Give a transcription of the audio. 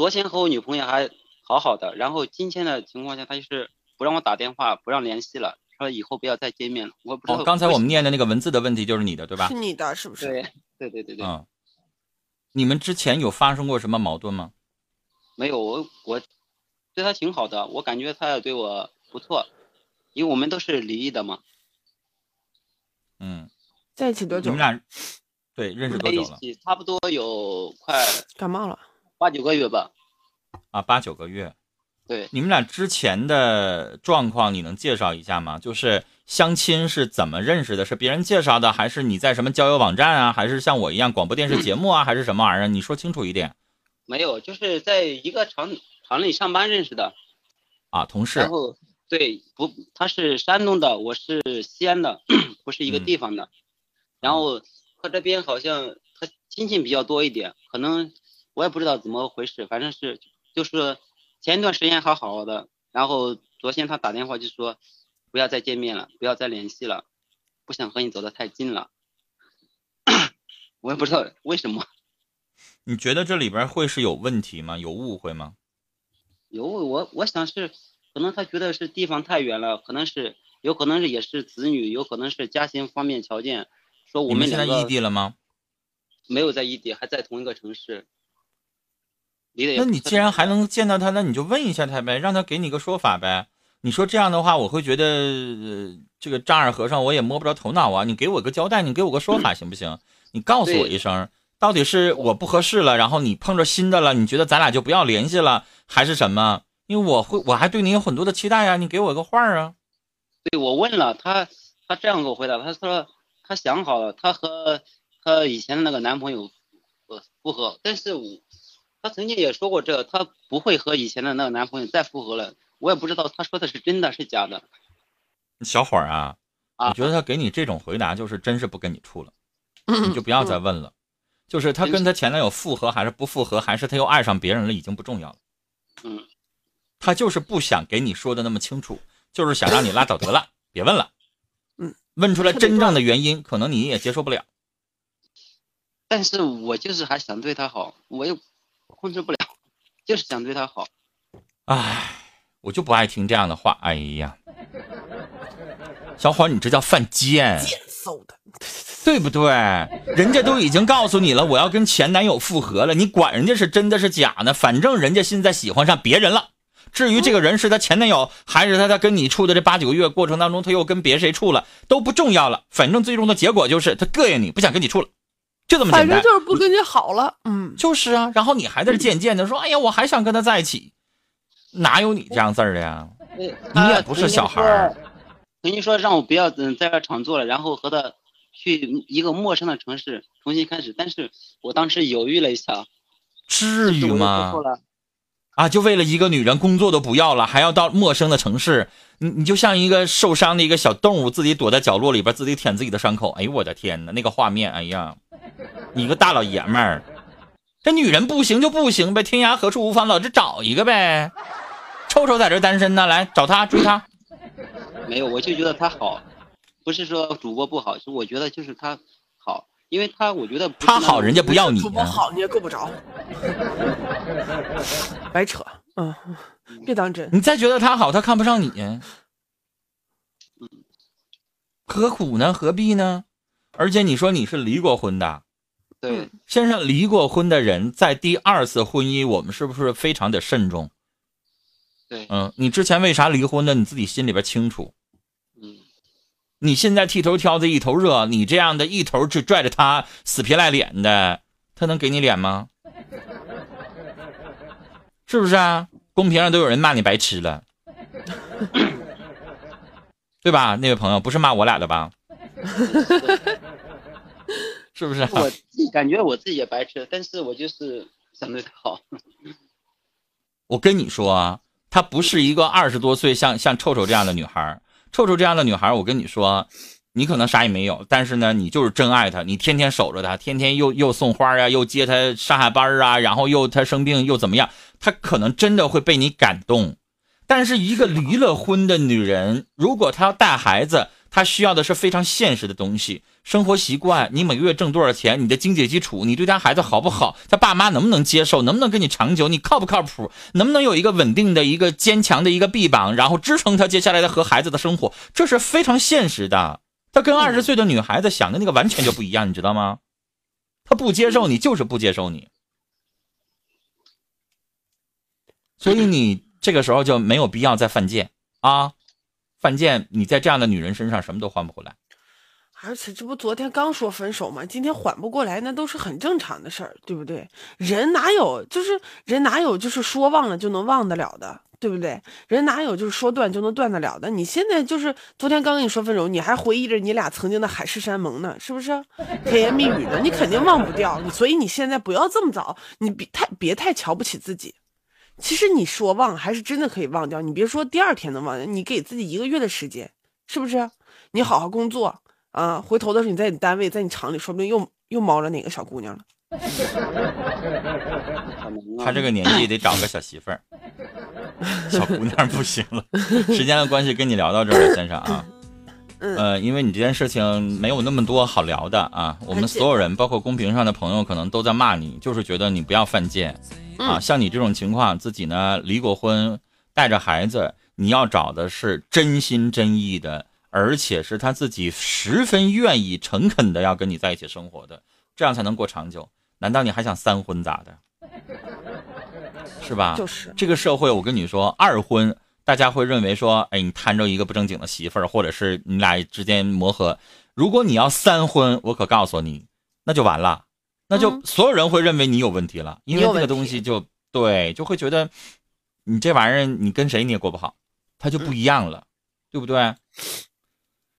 昨天和我女朋友还好好的，然后今天的情况下，她就是不让我打电话，不让联系了，说以后不要再见面了。我不知道、哦，刚才我们念的那个文字的问题就是你的，对吧是？你的，是不是？对对对对对，嗯。你们之前有发生过什么矛盾吗？没有我我对他挺好的，我感觉他也对我不错，因为我们都是离异的嘛，嗯，在一起多久你们？俩对认识多久了？一起差不多有快感冒了。八九个月吧。啊，八九个月。对，你们俩之前的状况你能介绍一下吗？就是相亲是怎么认识的？是别人介绍的，还是你在什么交友网站啊？还是像我一样广播电视节目啊？还是什么玩意儿？你说清楚一点没有，就是在一个厂厂里上班认识的，啊！同事然后对不，他是山东的，我是西安的，不是一个嗯地方的。然后他这边好像他亲戚比较多一点，可能我也不知道怎么回事，反正是就是前一段时间还好好的，然后昨天他打电话就说不要再见面了，不要再联系了，不想和你走得太近了。我也不知道为什么，你觉得这里边会是有问题吗？有误会吗？有我我想是可能他觉得是地方太远了，可能是有可能是也是子女，有可能是家庭方面条件，说我你们现在异地了吗？没有在异地，还在同一个城市，离得也那你既然还能见到他，那你就问一下他呗，让他给你个说法呗。你说这样的话，我会觉得、呃、这个丈二和尚我也摸不着头脑啊。你给我个交代，你给我个说法行不行？你告诉我一声，到底是我不合适了，然后你碰着新的了，你觉得咱俩就不要联系了，还是什么？因为我会，我还对你有很多的期待呀、你给我个话儿啊。对我问了他，他这样给我回答，他说他想好了，他和他以前的那个男朋友不不和，但是我他曾经也说过这个，他不会和以前的那个男朋友再复合了。我也不知道她说的是真的是假的小伙儿啊，啊我觉得她给你这种回答，就是真是不跟你处了，你就不要再问了。就是她跟她前男友复合还是不复合，还是她又爱上别人了，已经不重要了。嗯，她就是不想给你说的那么清楚，就是想让你拉倒得了，别问了。嗯，问出来真正的原因，可能你也接受不了。但是我就是还想对她好，我又控制不了，就是想对他好。唉，我就不爱听这样的话。哎呀，小伙儿，你这叫犯贱，贱嗖的，对不对？人家都已经告诉你了，我要跟前男友复合了，你管人家是真的是假呢？反正人家现在喜欢上别人了。至于这个人是他前男友，还是他在跟你处的这八九个月过程当中，他又跟别谁处了，都不重要了。反正最终的结果就是他膈应你，不想跟你处了，就这么简单。反正就是不跟你好了。嗯，就是啊，然后你还在这渐渐的说，哎呀，我还想跟他在一起，哪有你这样字儿的呀？你也不是小孩儿。曾经说让我不要嗯在这厂做了，然后和他去一个陌生的城市重新开始，但是我当时犹豫了一下，至于吗。啊，就为了一个女人，工作都不要了，还要到陌生的城市，你你就像一个受伤的一个小动物，自己躲在角落里边，自己舔自己的伤口。哎呦我的天哪，那个画面，哎呀，你个大老爷们儿，这女人不行就不行呗，天涯何处无芳草，这找一个呗。臭臭在这单身呢，来找他追他。没有，我就觉得他好，不是说主播不好，是我觉得就是他好，因为他我觉得他好，人家不要你啊。主播好，你也够不着，白扯。嗯，别当真。你再觉得他好，他看不上你，何苦呢？何必呢？而且你说你是离过婚的，对先生，离过婚的人在第二次婚姻，我们是不是非常的慎重？对，嗯，你之前为啥离婚的？你自己心里边清楚。嗯，你现在剃头挑子一头热，你这样的一头就拽着他死皮赖脸的，他能给你脸吗？是不是啊？公屏上都有人骂你白痴了，对吧？那位朋友不是骂我俩的吧？是不是、啊？我自己感觉我自己也白痴，但是我就是想对他好。我跟你说啊，她不是一个二十多岁像像臭臭这样的女孩。臭臭这样的女孩，我跟你说，你可能啥也没有，但是呢，你就是真爱她，你天天守着她，天天又又送花啊，又接她上下班啊，然后又她生病又怎么样，她可能真的会被你感动。但是一个离了婚的女人，如果她要带孩子，他需要的是非常现实的东西，生活习惯，你每个月挣多少钱，你的经济基础，你对他孩子好不好，他爸妈能不能接受，能不能跟你长久，你靠不靠谱，能不能有一个稳定的一个坚强的一个臂膀，然后支撑他接下来的和孩子的生活，这是非常现实的。他跟二十岁的女孩子想的那个完全就不一样，你知道吗？他不接受你，就是不接受你，所以你这个时候就没有必要再犯贱啊！犯贱，你在这样的女人身上什么都换不回来。而且这不昨天刚说分手吗？今天缓不过来，那都是很正常的事儿，对不对？人哪有就是人哪有就是说忘了就能忘得了的，对不对？人哪有就是说断就能断得了的？你现在就是昨天刚跟你说分手，你还回忆着你俩曾经的海誓山盟呢，是不是？甜言蜜语的，你肯定忘不掉。所以你现在不要这么早，你别太别太瞧不起自己。其实你说忘还是真的可以忘掉，你别说第二天能忘掉，你给自己一个月的时间，是不是？你好好工作啊，回头的时候你在你单位，在你厂里，说不定又又猫了哪个小姑娘了。他这个年纪得找个小媳妇儿，小姑娘不行了。时间的关系，跟你聊到这儿了，先生啊。呃，因为你这件事情没有那么多好聊的啊，我们所有人，包括公屏上的朋友，可能都在骂你，就是觉得你不要犯贱啊。像你这种情况，自己呢离过婚，带着孩子，你要找的是真心真意的，而且是他自己十分愿意、诚恳的要跟你在一起生活的，这样才能过长久。难道你还想三婚咋的？是吧？就是这个社会，我跟你说，二婚。大家会认为说，哎，你摊着一个不正经的媳妇儿，或者是你俩之间磨合。如果你要三婚，我可告诉你，那就完了，那就所有人会认为你有问题了，因为这个东西就对，就会觉得你这玩意儿你跟谁你也过不好，它就不一样了，对不对？